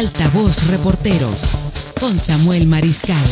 Altavoz Reporteros con Samuel Mariscal.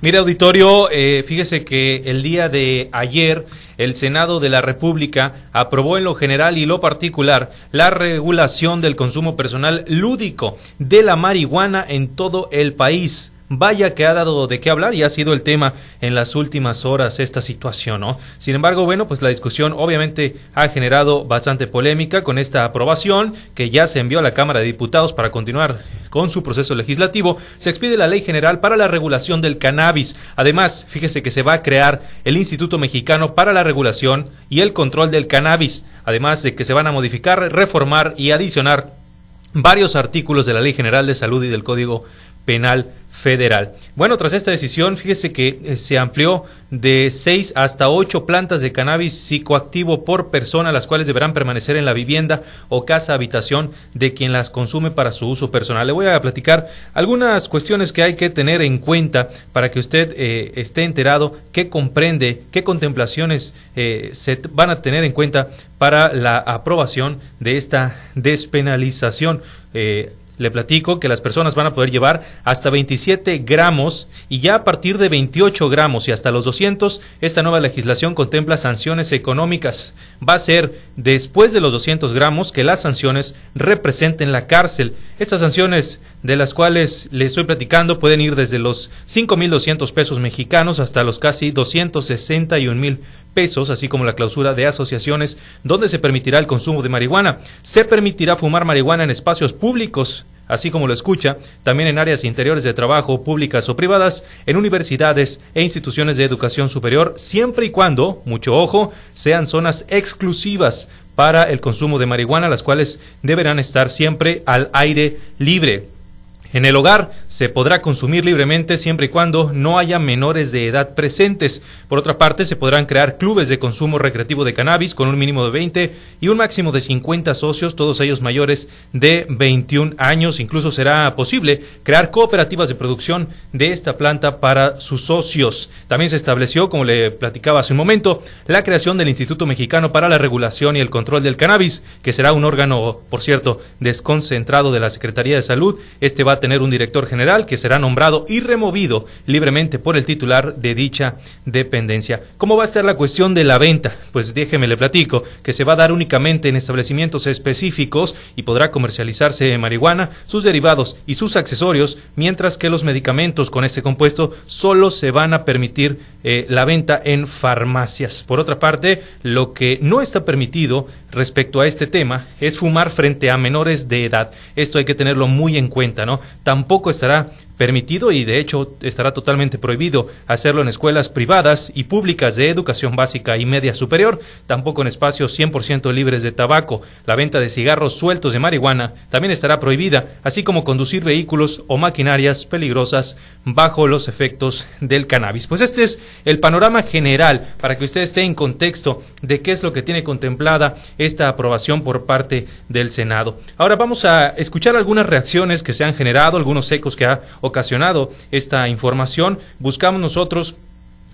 Mire auditorio, eh, fíjese que el día de ayer el Senado de la República aprobó en lo general y lo particular la regulación del consumo personal lúdico de la marihuana en todo el país. Vaya que ha dado de qué hablar y ha sido el tema en las últimas horas esta situación, ¿no? Sin embargo, bueno, pues la discusión obviamente ha generado bastante polémica con esta aprobación que ya se envió a la Cámara de Diputados para continuar con su proceso legislativo. Se expide la Ley General para la Regulación del Cannabis. Además, fíjese que se va a crear el Instituto Mexicano para la Regulación y el Control del Cannabis. Además de que se van a modificar, reformar y adicionar varios artículos de la Ley General de Salud y del Código Penal Federal. Bueno, tras esta decisión, fíjese que eh, se amplió de seis hasta ocho plantas de cannabis psicoactivo por persona, las cuales deberán permanecer en la vivienda o casa habitación de quien las consume para su uso personal. Le voy a platicar algunas cuestiones que hay que tener en cuenta para que usted eh, esté enterado qué comprende, qué contemplaciones eh, se van a tener en cuenta para la aprobación de esta despenalización. Le platico que las personas van a poder llevar hasta 27 gramos y ya a partir de 28 gramos y hasta los 200, esta nueva legislación contempla sanciones económicas. Va a ser después de los 200 gramos que las sanciones representen la cárcel. Estas sanciones de las cuales le estoy platicando pueden ir desde los 5.200 pesos mexicanos hasta los casi 261 mil pesos, así como la clausura de asociaciones donde se permitirá el consumo de marihuana. Se permitirá fumar marihuana en espacios públicos, así como lo escucha, también en áreas interiores de trabajo, públicas o privadas, en universidades e instituciones de educación superior, siempre y cuando, mucho ojo, sean zonas exclusivas para el consumo de marihuana, las cuales deberán estar siempre al aire libre. En el hogar se podrá consumir libremente siempre y cuando no haya menores de edad presentes. Por otra parte, se podrán crear clubes de consumo recreativo de cannabis con un mínimo de 20 y un máximo de 50 socios, todos ellos mayores de 21 años. Incluso será posible crear cooperativas de producción de esta planta para sus socios. También se estableció, como le platicaba hace un momento, la creación del Instituto Mexicano para la Regulación y el Control del Cannabis, que será un órgano, por cierto, desconcentrado de la Secretaría de Salud. Este va tener un director general que será nombrado y removido libremente por el titular de dicha dependencia. ¿Cómo va a ser la cuestión de la venta? Pues déjeme le platico que se va a dar únicamente en establecimientos específicos y podrá comercializarse marihuana, sus derivados y sus accesorios, mientras que los medicamentos con este compuesto solo se van a permitir eh, la venta en farmacias. Por otra parte, lo que no está permitido respecto a este tema es fumar frente a menores de edad. Esto hay que tenerlo muy en cuenta, ¿no? Tampoco estará permitido y de hecho estará totalmente prohibido hacerlo en escuelas privadas y públicas de educación básica y media superior, tampoco en espacios 100% libres de tabaco. La venta de cigarros sueltos de marihuana también estará prohibida, así como conducir vehículos o maquinarias peligrosas bajo los efectos del cannabis. Pues este es el panorama general para que usted esté en contexto de qué es lo que tiene contemplada esta aprobación por parte del Senado. Ahora vamos a escuchar algunas reacciones que se han generado, algunos ecos que ha ocasionado esta información, buscamos nosotros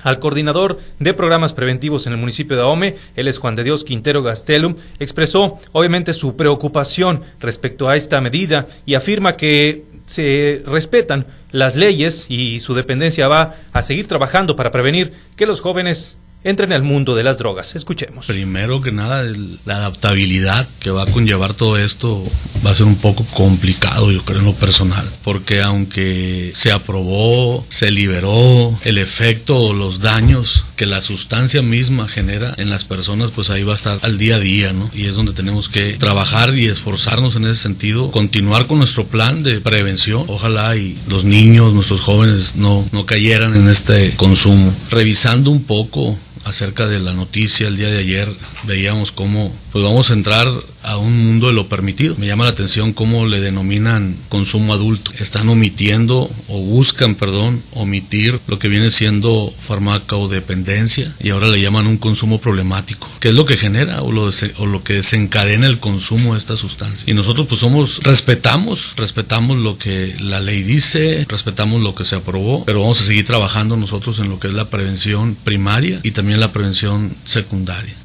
al coordinador de programas preventivos en el municipio de Ahome, él es Juan de Dios Quintero Gastelum, expresó obviamente su preocupación respecto a esta medida y afirma que se respetan las leyes y su dependencia va a seguir trabajando para prevenir que los jóvenes entren al mundo de las drogas. Escuchemos. Primero que nada, la adaptabilidad que va a conllevar todo esto va a ser un poco complicado, yo creo, en lo personal. Porque aunque se aprobó, se liberó el efecto o los daños que la sustancia misma genera en las personas, pues ahí va a estar al día a día, ¿no? Y es donde tenemos que trabajar y esforzarnos en ese sentido, continuar con nuestro plan de prevención. Ojalá y los niños, nuestros jóvenes no, no cayeran en este consumo. Revisando un poco acerca de la noticia el día de ayer veíamos cómo pues vamos a entrar a un mundo de lo permitido. Me llama la atención cómo le denominan consumo adulto. Están omitiendo o buscan, perdón, omitir lo que viene siendo farmacodependencia y ahora le llaman un consumo problemático. ¿Qué es lo que genera o lo, que desencadena el consumo de esta sustancia? Y nosotros pues somos, respetamos, respetamos lo que la ley dice, respetamos lo que se aprobó, pero vamos a seguir trabajando nosotros en lo que es la prevención primaria y también la prevención secundaria.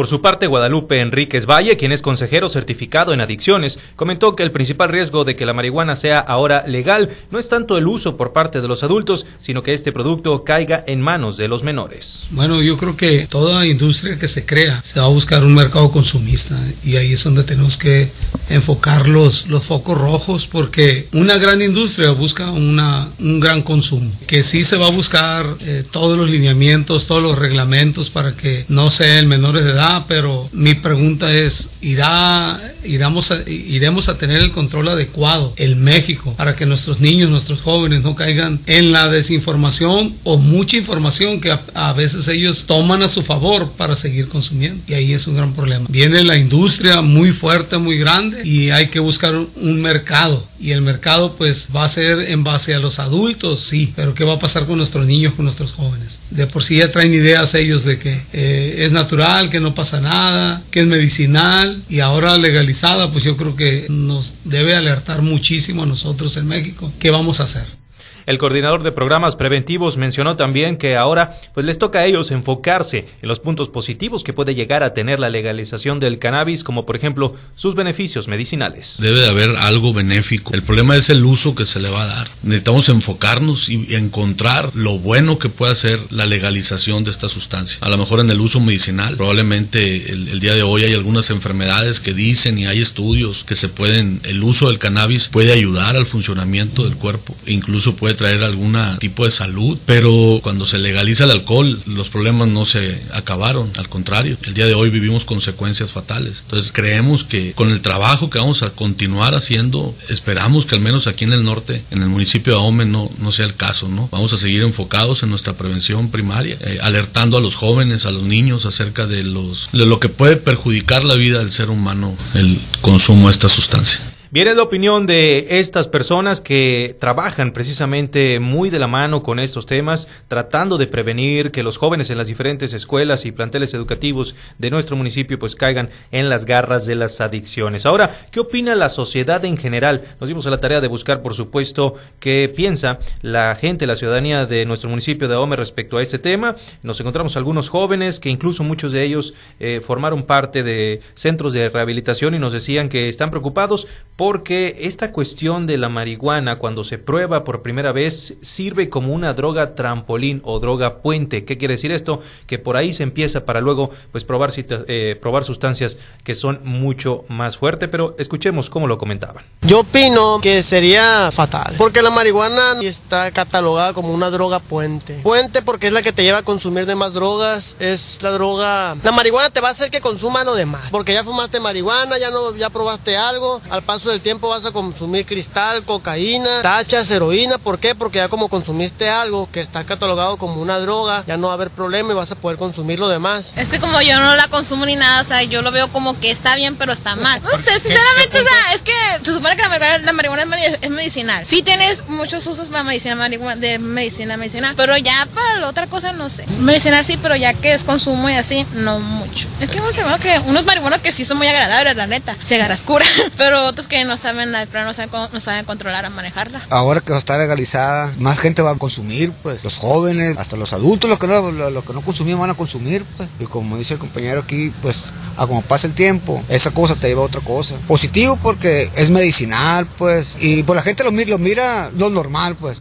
Por su parte, Guadalupe Enríquez Valle, quien es consejero certificado en adicciones, comentó que el principal riesgo de que la marihuana sea ahora legal no es tanto el uso por parte de los adultos, sino que este producto caiga en manos de los menores. Bueno, yo creo que toda industria que se crea se va a buscar un mercado consumista y ahí es donde tenemos que enfocar los, los focos rojos porque una gran industria busca una, un gran consumo, que sí se va a buscar eh, todos los lineamientos, todos los reglamentos para que no sean menores de edad, pero mi pregunta es, ¿irá, iremos, a, ¿iremos a tener el control adecuado en México para que nuestros niños, nuestros jóvenes no caigan en la desinformación o mucha información que a, a veces ellos toman a su favor para seguir consumiendo? Y ahí es un gran problema. Viene la industria muy fuerte, muy grande y hay que buscar un mercado y el mercado pues va a ser en base a los adultos, sí, pero ¿qué va a pasar con nuestros niños, con nuestros jóvenes? De por sí ya traen ideas ellos de que eh, es natural, que no pasa nada, que es medicinal y ahora legalizada, pues yo creo que nos debe alertar muchísimo a nosotros en México qué vamos a hacer. El coordinador de programas preventivos mencionó también que ahora pues les toca a ellos enfocarse en los puntos positivos que puede llegar a tener la legalización del cannabis, como por ejemplo sus beneficios medicinales. Debe de haber algo benéfico. El problema es el uso que se le va a dar. Necesitamos enfocarnos y encontrar lo bueno que puede hacer la legalización de esta sustancia. A lo mejor en el uso medicinal, probablemente el, el día de hoy hay algunas enfermedades que dicen y hay estudios que se pueden, el uso del cannabis puede ayudar al funcionamiento del cuerpo, incluso puede traer algún tipo de salud, pero cuando se legaliza el alcohol los problemas no se acabaron, al contrario, el día de hoy vivimos consecuencias fatales. Entonces creemos que con el trabajo que vamos a continuar haciendo, esperamos que al menos aquí en el norte, en el municipio de Ahome, no, no sea el caso, ¿no? Vamos a seguir enfocados en nuestra prevención primaria, eh, alertando a los jóvenes, a los niños acerca de, los, de lo que puede perjudicar la vida del ser humano el consumo de esta sustancia. Viene la opinión de estas personas que trabajan precisamente muy de la mano con estos temas, tratando de prevenir que los jóvenes en las diferentes escuelas y planteles educativos de nuestro municipio pues caigan en las garras de las adicciones. Ahora, ¿qué opina la sociedad en general? Nos dimos a la tarea de buscar, por supuesto, qué piensa la gente, la ciudadanía de nuestro municipio de Ahome respecto a este tema. Nos encontramos algunos jóvenes que incluso muchos de ellos eh, formaron parte de centros de rehabilitación y nos decían que están preocupados porque esta cuestión de la marihuana cuando se prueba por primera vez sirve como una droga trampolín o droga puente. ¿Qué quiere decir esto? Que por ahí se empieza para luego pues probar, eh, probar sustancias que son mucho más fuertes, pero escuchemos cómo lo comentaban. Yo opino que sería fatal, porque la marihuana está catalogada como una droga puente. Puente porque es la que te lleva a consumir demás drogas, es la droga... La marihuana te va a hacer que consuma lo demás, porque ya fumaste marihuana, ya no ya probaste algo, al paso del tiempo vas a consumir cristal, cocaína, tachas, heroína. ¿Por qué? Porque ya como consumiste algo que está catalogado como una droga, ya no va a haber problema y vas a poder consumir lo demás. Es que como yo no la consumo ni nada, o sea, yo lo veo como que está bien, pero está mal. No sé, sinceramente, o sea, es que se supone que la marihuana, la marihuana es medicinal. Sí tienes muchos usos para medicina de medicina medicinal, pero ya para la otra cosa no sé. Medicinal sí, pero ya que es consumo y así, no mucho. Es que hemos que unos marihuanos que sí son muy agradables, la neta, se agarras cura, pero otros que no saben, pero no no saben controlar a manejarla. Ahora que estar legalizada, más gente va a consumir, pues los jóvenes, hasta los adultos, los que no, los que no consumían van a consumir, pues. Y como dice el compañero aquí, pues a como pasa el tiempo, esa cosa te lleva a otra cosa. Positivo porque es medicinal, pues, y pues la gente lo, lo mira lo normal, pues.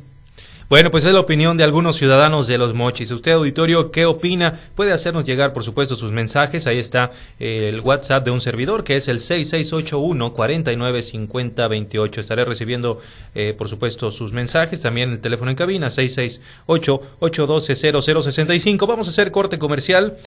Bueno, pues es la opinión de algunos ciudadanos de Los Mochis. Usted, auditorio, ¿qué opina? Puede hacernos llegar, por supuesto, sus mensajes. Ahí está el WhatsApp de un servidor, que es el 6681-495028. Estaré recibiendo, eh, por supuesto, sus mensajes. También el teléfono en cabina, 668-812-0065. Vamos a hacer corte comercial.